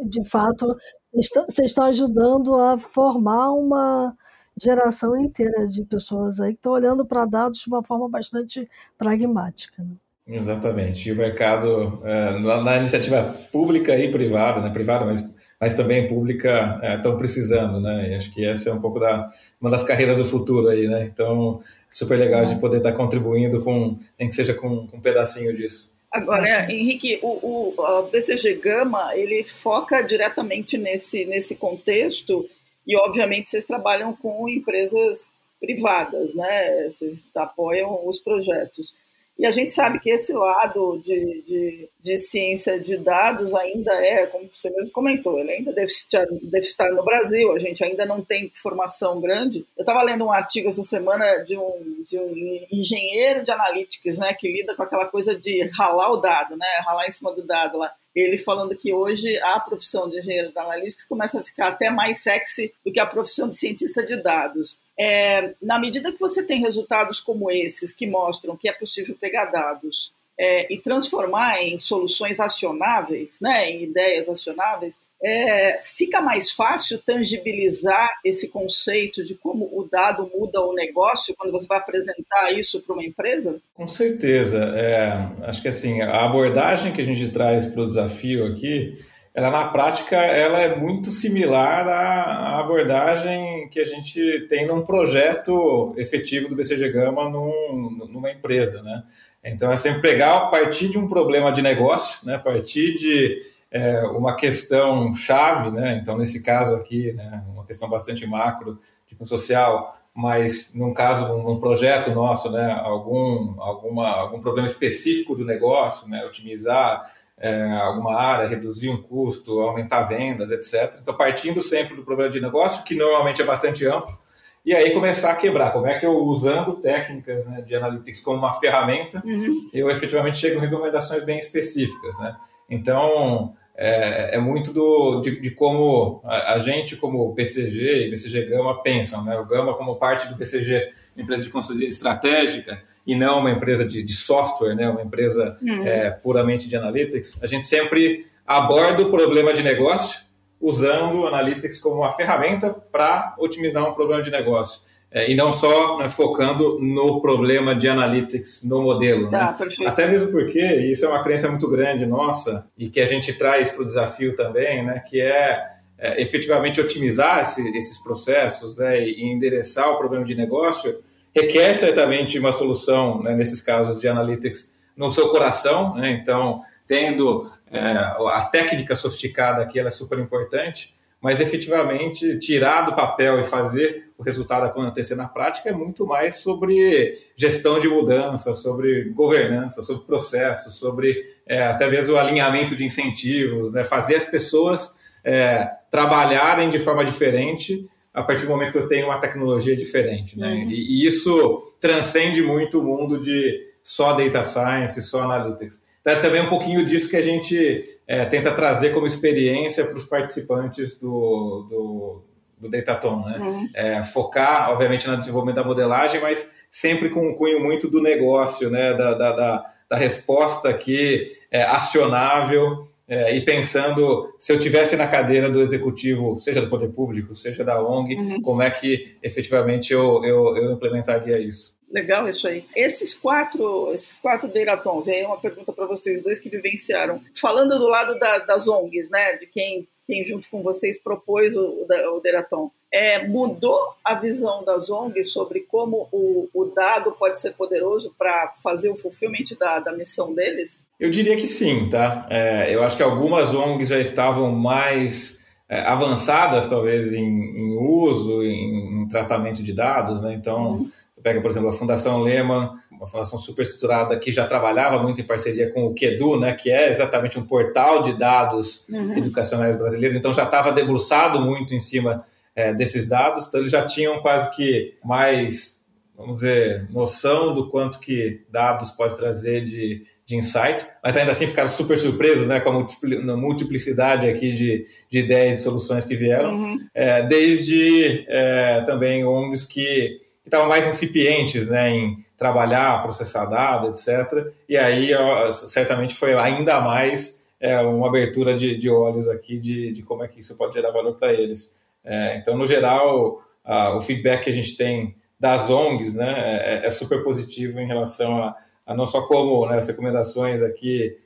de fato vocês estão ajudando a formar uma geração inteira de pessoas aí que estão olhando para dados de uma forma bastante pragmática. Né? Exatamente. E o mercado, é, na, iniciativa pública e privada, né, privada, mas, mas também pública, estão é, precisando, né? E acho que essa é um pouco da uma das carreiras do futuro aí, né? Então, super legal de poder estar contribuindo com, nem que seja com, com um pedacinho disso. Agora, Henrique, o, o BCG Gama, ele foca diretamente nesse, nesse contexto e, obviamente, vocês trabalham com empresas privadas, né? Vocês apoiam os projetos. E a gente sabe que esse lado de, de, de, ciência de dados ainda é, como você mesmo comentou, ele ainda deve estar, no Brasil, a gente ainda não tem formação grande. Eu estava lendo um artigo essa semana de um, de um engenheiro de analytics, né, que lida com aquela coisa de ralar o dado, né, ralar em cima do dado lá ele falando que hoje a profissão de engenheiro de analítica começa a ficar até mais sexy do que a profissão de cientista de dados. É, na medida que você tem resultados como esses, que mostram que é possível pegar dados é, e transformar em soluções acionáveis, né, em ideias acionáveis, é, fica mais fácil tangibilizar esse conceito de como o dado muda o negócio quando você vai apresentar isso para uma empresa? Com certeza. É, acho que assim a abordagem que a gente traz para o desafio aqui, ela na prática ela é muito similar à abordagem que a gente tem num projeto efetivo do BCG Gama num, numa empresa, né? Então é sempre pegar a partir de um problema de negócio, né? A partir de é, uma questão chave, né? Então, nesse caso aqui, né, uma questão bastante macro, tipo social, mas num caso, num projeto nosso, né, algum, alguma, algum problema específico do negócio, né, otimizar é, alguma área, reduzir um custo, aumentar vendas, etc. Então, partindo sempre do problema de negócio, que normalmente é bastante amplo, e aí começar a quebrar. Como é que eu, usando técnicas né, de analytics como uma ferramenta, uhum. eu efetivamente chego em recomendações bem específicas, né? Então, é, é muito do, de, de como a, gente, como BCG e BCG Gama, pensam. Né? O Gama, como parte do BCG, empresa de consultoria estratégica, e não uma empresa de, de software, né? uma empresa uhum. é, puramente de analytics, a gente sempre aborda o problema de negócio usando o analytics como uma ferramenta para otimizar um problema de negócio. É, e não só né, focando no problema de analytics no modelo. Tá, né? Até mesmo porque isso é uma crença muito grande nossa e que a gente traz para o desafio também, né, que é, é efetivamente otimizar esse, esses processos né, e endereçar o problema de negócio requer certamente uma solução, né, nesses casos de analytics, no seu coração. Né? Então, tendo é, a técnica sofisticada aqui, ela é super importante mas efetivamente tirar do papel e fazer o resultado acontecer na prática é muito mais sobre gestão de mudança, sobre governança, sobre processos, sobre é, até mesmo o alinhamento de incentivos, né? fazer as pessoas é, trabalharem de forma diferente a partir do momento que eu tenho uma tecnologia diferente. Né? Uhum. E, e, isso transcende muito o mundo de só data science, só analytics. Então, é também um pouquinho disso que a gente é, tenta trazer como experiência para os participantes do, do, do Dataton, né? Uhum. É, focar, obviamente, no desenvolvimento da modelagem, mas sempre com um cunho muito do negócio, né? Da, da, da, da resposta aqui é, acionável é, e pensando se eu tivesse na cadeira do executivo, seja do poder público, seja da ONG, uhum. como é que efetivamente eu, eu, eu implementaria isso. Legal isso aí. Esses quatro, esses quatro Deiratons, aí é uma pergunta para vocês dois que vivenciaram. Falando do lado da, das ONGs, né, de quem, quem junto com vocês propôs o, o, Deiraton, é, mudou a visão das ONGs sobre como o, o dado pode ser poderoso para fazer o fulfillment da, da missão deles? Eu diria que sim, tá? É, eu acho que algumas ONGs já estavam mais é, avançadas, talvez, em, em uso, em, em, tratamento de dados, né? Então, uhum. Pega, por exemplo, a Fundação Lehman, uma fundação super estruturada que já trabalhava muito em parceria com o QEDU, né? Que é exatamente um portal de dados uhum. educacionais brasileiro. Então, já estava debruçado muito em cima é, desses dados, então eles já tinham quase que mais, vamos dizer, noção do quanto que dados pode trazer de, de insight, mas ainda assim ficaram super surpresos né, com a multiplicidade aqui de, de ideias e soluções que vieram, uhum. é, desde é, também ONGs que estavam mais incipientes né, em trabalhar, processar dados, etc. E aí, ó, certamente, foi ainda mais é, uma abertura de, de olhos aqui de, de como é que isso pode gerar valor para eles. É, então, no geral, a, o feedback que a gente tem das ONGs né, é, é super positivo em relação a, a não só como né, as recomendações aqui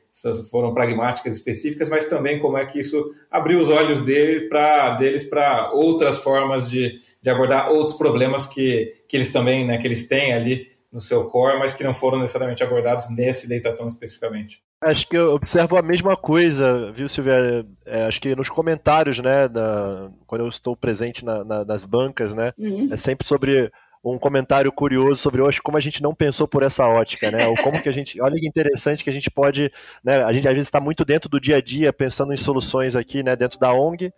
foram pragmáticas específicas, mas também como é que isso abriu os olhos deles para outras formas de, de abordar outros problemas que, que eles também, né, que eles têm ali no seu core, mas que não foram necessariamente abordados nesse Dataton especificamente. Acho que eu observo a mesma coisa, viu, Silvia? É, acho que nos comentários, né, na, quando eu estou presente na, na, nas bancas, né, uhum. é sempre sobre um comentário curioso sobre hoje como a gente não pensou por essa ótica, né? Ou como que a gente, olha que interessante que a gente pode, né? A gente às vezes está muito dentro do dia a dia pensando em soluções aqui, né? Dentro da ONG,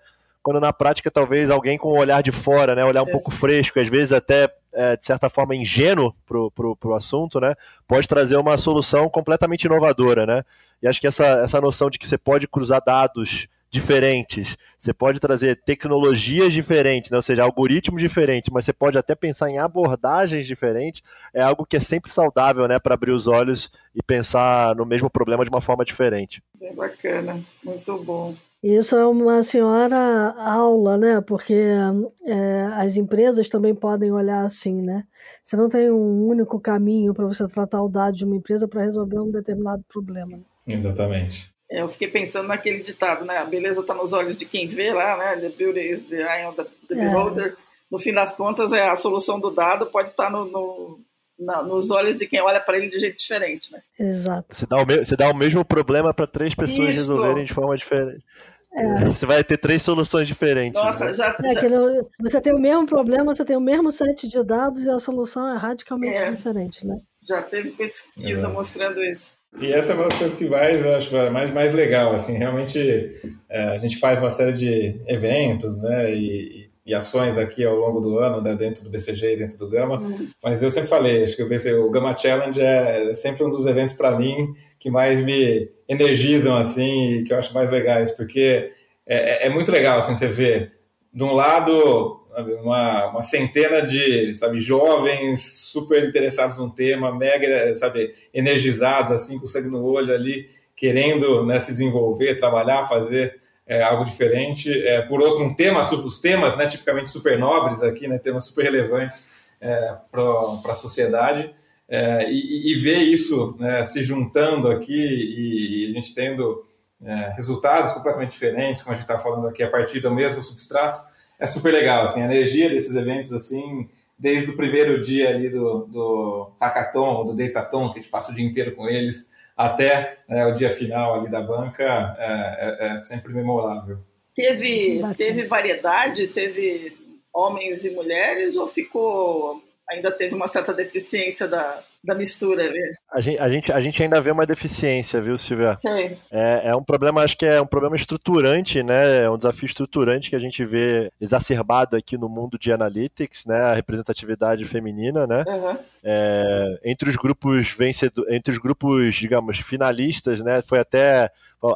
quando na prática talvez alguém com um olhar de fora, né? Olhar um é. pouco fresco, às vezes até é, de certa forma, ingênuo pro, pro, pro assunto, né? Pode trazer uma solução completamente inovadora, né? E acho que essa, essa noção de que você pode cruzar dados diferentes, você pode trazer tecnologias diferentes, né? ou seja, algoritmos diferentes, mas você pode até pensar em abordagens diferentes, é algo que é sempre saudável, né, para abrir os olhos e pensar no mesmo problema de uma forma diferente. Bem bacana, muito bom. Isso é uma senhora aula, né? Porque é, as empresas também podem olhar assim, né? Você não tem um único caminho para você tratar o dado de uma empresa para resolver um determinado problema. Exatamente. É, eu fiquei pensando naquele ditado, né? A beleza está nos olhos de quem vê lá, né? The beauty is the eye of the, the é. beholder. No fim das contas, é a solução do dado pode estar tá no, no nos olhos de quem olha para ele de jeito diferente, né? Exato. Você dá o, me, você dá o mesmo problema para três pessoas Isso. resolverem de forma diferente. É. Você vai ter três soluções diferentes. Nossa, né? já, é, já... Você tem o mesmo problema, você tem o mesmo set de dados e a solução é radicalmente é. diferente, né? Já teve pesquisa é. mostrando isso. E essa é uma das coisas que mais, eu acho, mais, mais legal, assim, realmente é, a gente faz uma série de eventos, né, e, e, ações aqui ao longo do ano, né, dentro do BCG e dentro do Gama, uhum. mas eu sempre falei, acho que o, BCG, o Gama Challenge é sempre um dos eventos para mim que mais me energizam, assim, e que eu acho mais legais, porque é, é, é muito legal, assim, você ver, de um lado, uma, uma centena de, sabe, jovens super interessados num tema, mega, sabe, energizados, assim, com sangue no olho ali, querendo né, se desenvolver, trabalhar, fazer é, algo diferente. É, por outro, um tema, os temas, né, tipicamente super nobres aqui, né, temas super relevantes é, para a sociedade. É, e, e, ver isso né, se juntando aqui e, e a gente tendo é, resultados completamente diferentes, como a gente está falando aqui, a partir do mesmo substrato, é super legal. Assim, a energia desses eventos, assim, desde o primeiro dia ali do, do hackathon, do datathon, que a gente passa o dia inteiro com eles, até é, o dia final ali da banca, é, é, é sempre memorável. Teve, teve variedade? Teve homens e mulheres ou ficou ainda teve uma certa deficiência da, da mistura. A gente, a, gente, a gente ainda vê uma deficiência, viu, Silvia? Sim. É, é um problema, acho que é um problema estruturante, né? É um desafio estruturante que a gente vê exacerbado aqui no mundo de analytics, né? A representatividade feminina, né? Uhum. É, entre os grupos vencedores, entre os grupos, digamos, finalistas, né? Foi até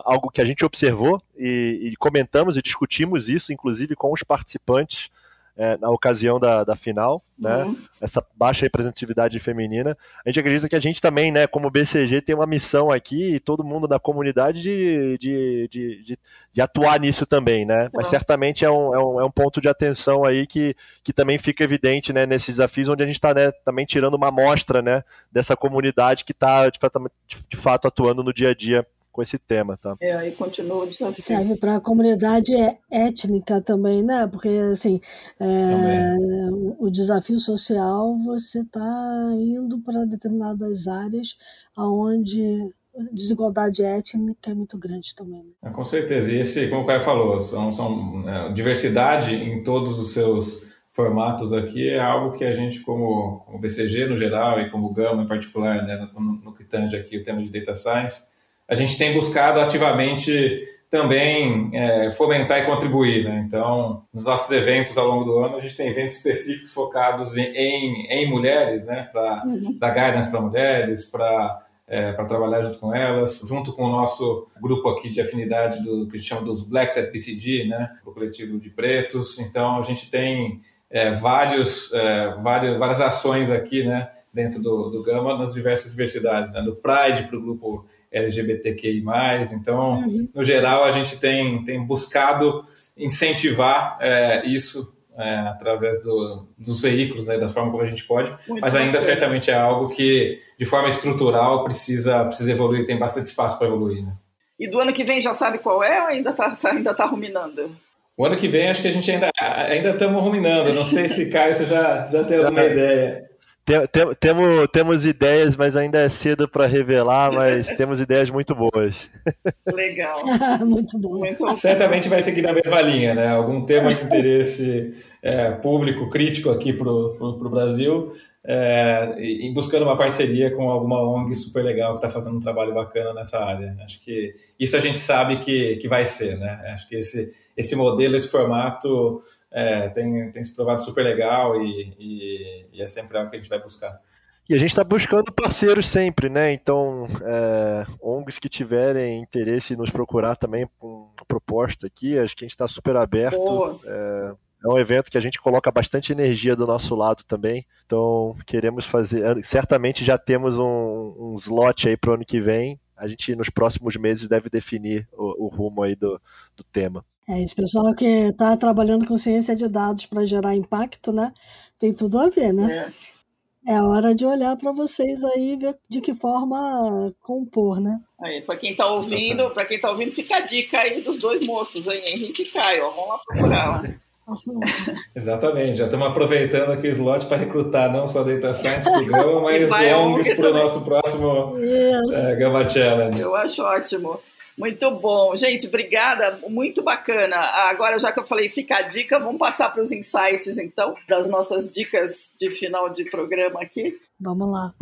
algo que a gente observou e, e comentamos e discutimos isso, inclusive com os participantes é, na ocasião da, da final, né? Uhum. Essa baixa representatividade feminina. A gente acredita que a gente também, né, como BCG, tem uma missão aqui, e todo mundo da comunidade, de, de, de, de, de atuar nisso também, né? Mas certamente é um, é, um, é um ponto de atenção aí que, que também fica evidente, né, nesses desafios, onde a gente está né, também tirando uma amostra, né, dessa comunidade que está, de, de fato, atuando no dia a dia com esse tema, tá? É, aí continua o desafio. Serve para a comunidade étnica também, né? Porque, assim, é, o desafio social, você está indo para determinadas áreas onde desigualdade étnica é muito grande também. Né? É, com certeza. E esse, como o Caio falou, são, são é, diversidade em todos os seus formatos aqui é algo que a gente, como, como BCG no geral e como Gama em particular, né, no, no que tange aqui o tema de Data Science, a gente tem buscado ativamente também é, fomentar e contribuir. Né? Então, nos nossos eventos ao longo do ano, a gente tem eventos específicos focados em, em, em mulheres, né? para uhum. dar guidance para mulheres, para é, para trabalhar junto com elas, junto com o nosso grupo aqui de afinidade do que a gente chama dos Blacks at PCD, né, o coletivo de pretos. Então a gente tem é, vários, é, vários, várias ações aqui, né, dentro do, do Gama nas diversas diversidades, né, do Pride para o grupo LGBTQI+. Então, uhum. no geral, a gente tem, tem buscado incentivar é, isso é, através do, dos veículos, né, da forma como a gente pode, Muito mas ainda bem. certamente é algo que, de forma estrutural, precisa, precisa evoluir, tem bastante espaço para evoluir. Né? E do ano que vem já sabe qual é ou ainda está tá, ainda tá ruminando? O ano que vem acho que a gente ainda ainda estamos ruminando. Não sei se Caio você já, já tem alguma ideia. Tem, tem, temos, temos ideias, mas ainda é cedo para revelar, mas temos ideias muito boas. Legal. muito bom. Muito Certamente vai seguir na mesma linha, né? Algum tema de interesse é, público, crítico aqui para o Brasil, é, e buscando uma parceria com alguma ONG super legal que está fazendo um trabalho bacana nessa área. Acho que isso a gente sabe que, que vai ser, né? Acho que esse, esse modelo, esse formato é, tem, tem se provado super legal e, e, e, é sempre algo que a gente vai buscar. E a gente está buscando parceiros sempre, né? Então, é, ONGs que tiverem interesse em nos procurar também com proposta aqui, acho que a gente está super aberto. É, é, um evento que a gente coloca bastante energia do nosso lado também. Então, queremos fazer. Certamente já temos um, um slot aí para o ano que vem. A gente, nos próximos meses, deve definir o, o rumo aí do, do tema. É, esse pessoal que está trabalhando com ciência de dados para gerar impacto, né? Tem tudo a ver, né? É, é hora de olhar para vocês aí e ver de que forma compor, né? Aí, para quem está ouvindo, para quem está ouvindo, fica a dica aí dos dois moços aí, Henrique e Caio. Ó, vamos lá procurar lá. Exatamente, já estamos aproveitando aqui o slot para recrutar não só Data Science para o Gama, mas ONGs para o nosso próximo é, Gama Challenge. Eu acho ótimo. Muito bom. Gente, obrigada. Muito bacana. Agora, já que eu falei, fica a dica, vamos passar para os insights, então, das nossas dicas de final de programa aqui. Vamos lá.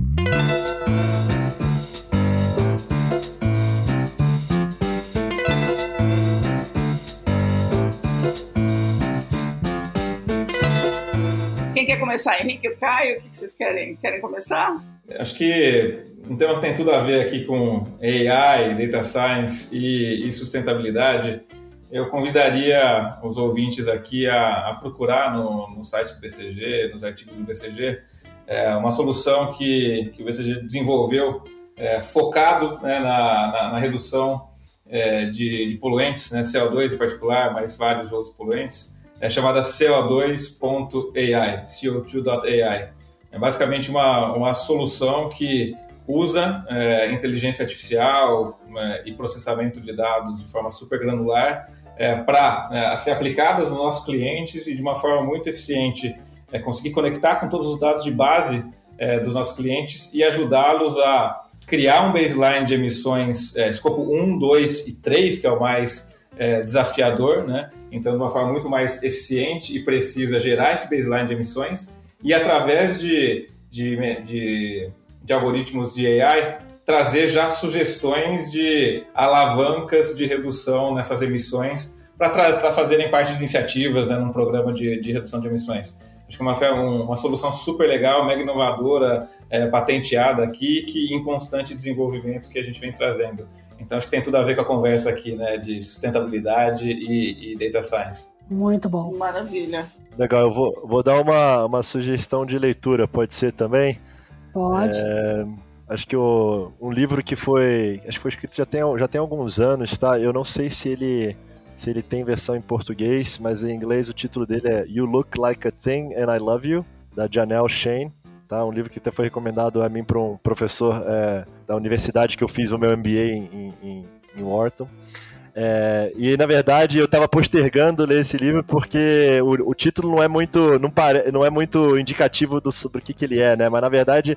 Quer começar? Henrique ou Caio? O que vocês querem? Querem começar? Acho que um tema que tem tudo a ver aqui com AI, data science e, e sustentabilidade, eu convidaria os ouvintes aqui a, a procurar no, no, site do BCG, nos artigos do BCG, é, uma solução que, que o BCG desenvolveu é, focado né, na, na, na, redução é, de, de, poluentes, né, CO2 em particular, mas vários outros poluentes, é chamada CO2.ai, CO2.ai. É basicamente uma, uma solução que usa é, inteligência artificial é, e processamento de dados de forma super granular é, para é, ser aplicadas nos nossos clientes e de uma forma muito eficiente é, conseguir conectar com todos os dados de base é, dos nossos clientes e ajudá-los a criar um baseline de emissões escopo 1, 2 e 3, que é o mais desafiador, né? então de uma forma muito mais eficiente e precisa gerar esse baseline de emissões e através de, de, de de algoritmos de AI trazer já sugestões de alavancas de redução nessas emissões para fazerem parte de iniciativas né, num programa de, de redução de emissões. Acho que é uma, uma solução super legal, mega inovadora, é, patenteada aqui, que em constante desenvolvimento que a gente vem trazendo. Então acho que tem tudo a ver com a conversa aqui, né, de sustentabilidade e, e data science. Muito bom. Maravilha. Legal, eu vou, vou dar uma, uma sugestão de leitura, pode ser também? Pode. É, acho que o, um livro que foi. Acho que foi escrito já tem, já tem alguns anos, tá? Eu não sei se ele se ele tem versão em português, mas em inglês o título dele é You Look Like a Thing and I Love You, da Janelle Shane. Tá? Um livro que até foi recomendado a mim por um professor é, da universidade que eu fiz o meu MBA em, em, em Wharton. É, e na verdade eu estava postergando ler esse livro porque o, o, título não é muito não, pare, não é muito indicativo do, do que, que ele é, né? Mas na verdade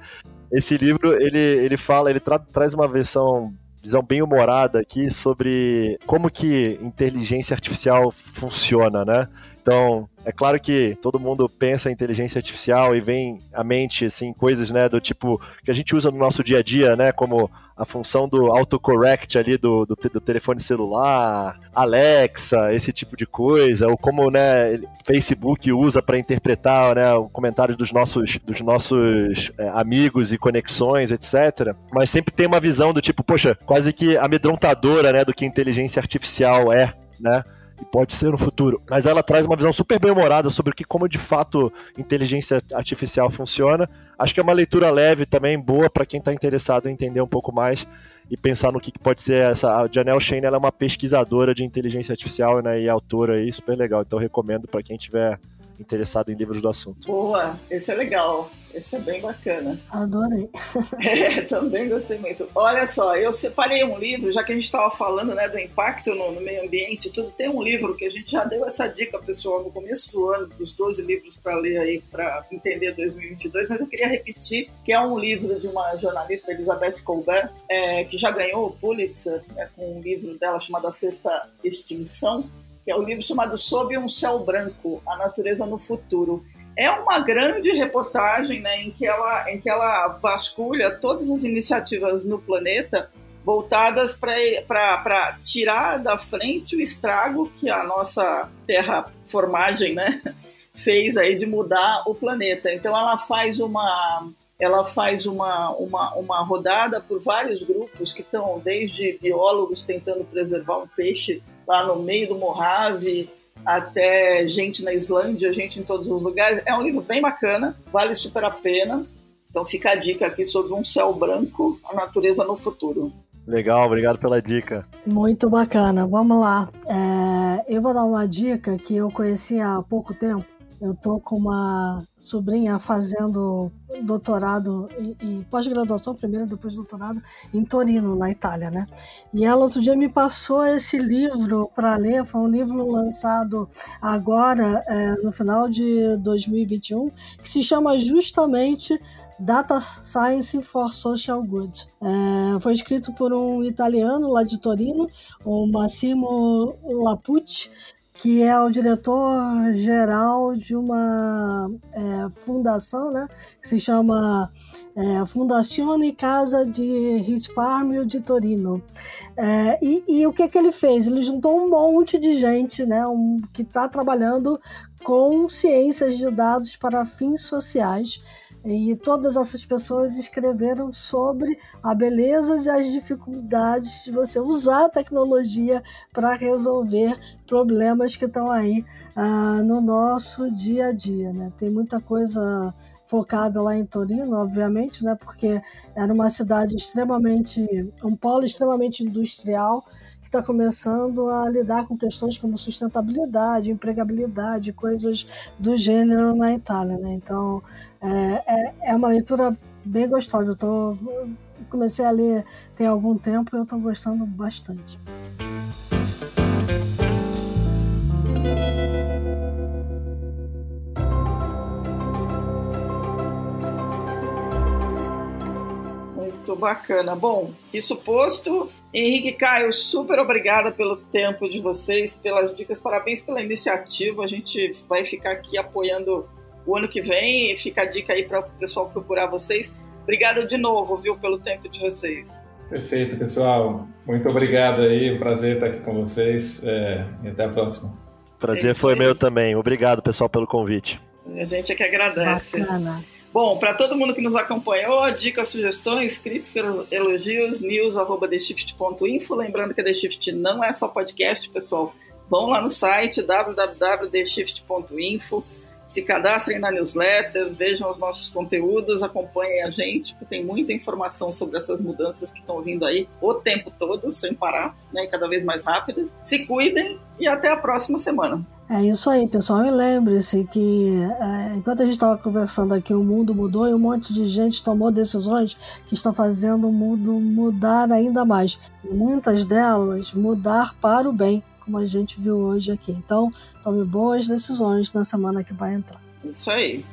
esse livro ele, ele fala, ele tra, traz uma versão visão bem humorada aqui sobre como que inteligência artificial funciona, né? Então, é claro que todo mundo pensa em inteligência artificial e vem à mente assim coisas, né, do tipo que a gente usa no nosso dia a dia, né, como a função do autocorrect ali do, do, do telefone celular, Alexa, esse tipo de coisa, ou como, né, Facebook usa para interpretar, né, o comentário dos nossos dos nossos é, amigos e conexões, etc. Mas sempre tem uma visão do tipo, poxa, quase que amedrontadora, né, do que inteligência artificial é, né? E pode ser no futuro. Mas ela traz uma visão super bem-humorada sobre que, como de fato inteligência artificial funciona. Acho que é uma leitura leve também, boa para quem está interessado em entender um pouco mais e pensar no que, que pode ser essa. A Janelle Shane ela é uma pesquisadora de inteligência artificial né, e autora aí, super legal. Então recomendo para quem tiver interessado em livros do assunto. Boa, esse é legal. Esse é bem bacana. Adorei. É, também gostei muito. Olha só, eu separei um livro, já que a gente estava falando né, do impacto no, no, meio ambiente tudo, tem um livro que a gente já deu essa dica, pessoal, no começo do ano, dos 12 livros para ler aí, para entender 2022, mas eu queria repetir que é um livro de uma jornalista, Elizabeth Colbert, é, que já ganhou o Pulitzer, né, com um livro dela chamado A Sexta Extinção, que é um livro chamado Sob um Céu Branco, A Natureza no Futuro. É uma grande reportagem né, em, que ela, em que ela vasculha todas as iniciativas no planeta voltadas para tirar da frente o estrago que a nossa terraformagem né, fez aí de mudar o planeta. Então ela faz uma ela faz uma, uma, uma rodada por vários grupos que estão desde biólogos tentando preservar um peixe lá no meio do Mojave, até gente na Islândia, gente em todos os lugares. É um livro bem bacana, vale super a pena. Então fica a dica aqui sobre um céu branco, a natureza no futuro. Legal, obrigado pela dica. Muito bacana. Vamos lá. É, eu vou dar uma dica que eu conheci há pouco tempo eu tô com uma sobrinha fazendo doutorado e, e pós-graduação, primeiro depois doutorado, em Torino, na Itália, né? E ela outro dia me passou esse livro para ler, foi um livro lançado agora, é, no final de 2021, que se chama justamente Data Science for Social Good. É, foi escrito por um italiano lá de Torino, o Massimo Lapucci, que é o diretor-geral de uma é, fundação né, que se chama é, Fundazione Casa de Risparmio de Torino. É, e, e, o que, que ele fez? Ele juntou um monte de gente né, um, que está trabalhando com ciências de dados para fins sociais e todas essas pessoas escreveram sobre a beleza e as dificuldades de você usar a tecnologia para resolver problemas que estão aí ah, no nosso dia a dia. Né? Tem muita coisa focada lá em Torino, obviamente, né? porque era uma cidade extremamente, um polo extremamente industrial que está começando a lidar com questões como sustentabilidade, empregabilidade, coisas do gênero na Itália. Né? Então, é, é, é uma leitura bem gostosa. Eu tô, comecei a ler tem algum tempo e eu estou gostando bastante. Muito bacana. Bom, isso posto, Henrique Caio, super obrigada pelo tempo de vocês, pelas dicas, parabéns pela iniciativa. A gente vai ficar aqui apoiando o ano que vem. Fica a dica aí para o pessoal procurar vocês. Obrigado de novo, viu, pelo tempo de vocês. Perfeito, pessoal. Muito obrigado aí. Um prazer estar aqui com vocês. É, e até a próxima. Prazer foi meu também. Obrigado, pessoal, pelo convite. A gente é que agradece. Bacana. Bom, para todo mundo que nos acompanhou, dicas, sugestões, críticas, elogios, news.theshift.info. Lembrando que a The Shift não é só podcast, pessoal. Vão lá no site www.theshift.info se cadastrem na newsletter, vejam os nossos conteúdos, acompanhem a gente, porque tem muita informação sobre essas mudanças que estão vindo aí o tempo todo, sem parar, né, cada vez mais rápidas. Se cuidem e até a próxima semana. É isso aí, pessoal. E lembre-se que é, enquanto a gente estava conversando aqui, o mundo mudou e um monte de gente tomou decisões que estão fazendo o mundo mudar ainda mais. Muitas delas mudar para o bem como a gente viu hoje aqui. Então, tome boas decisões na semana que vai entrar. Isso aí.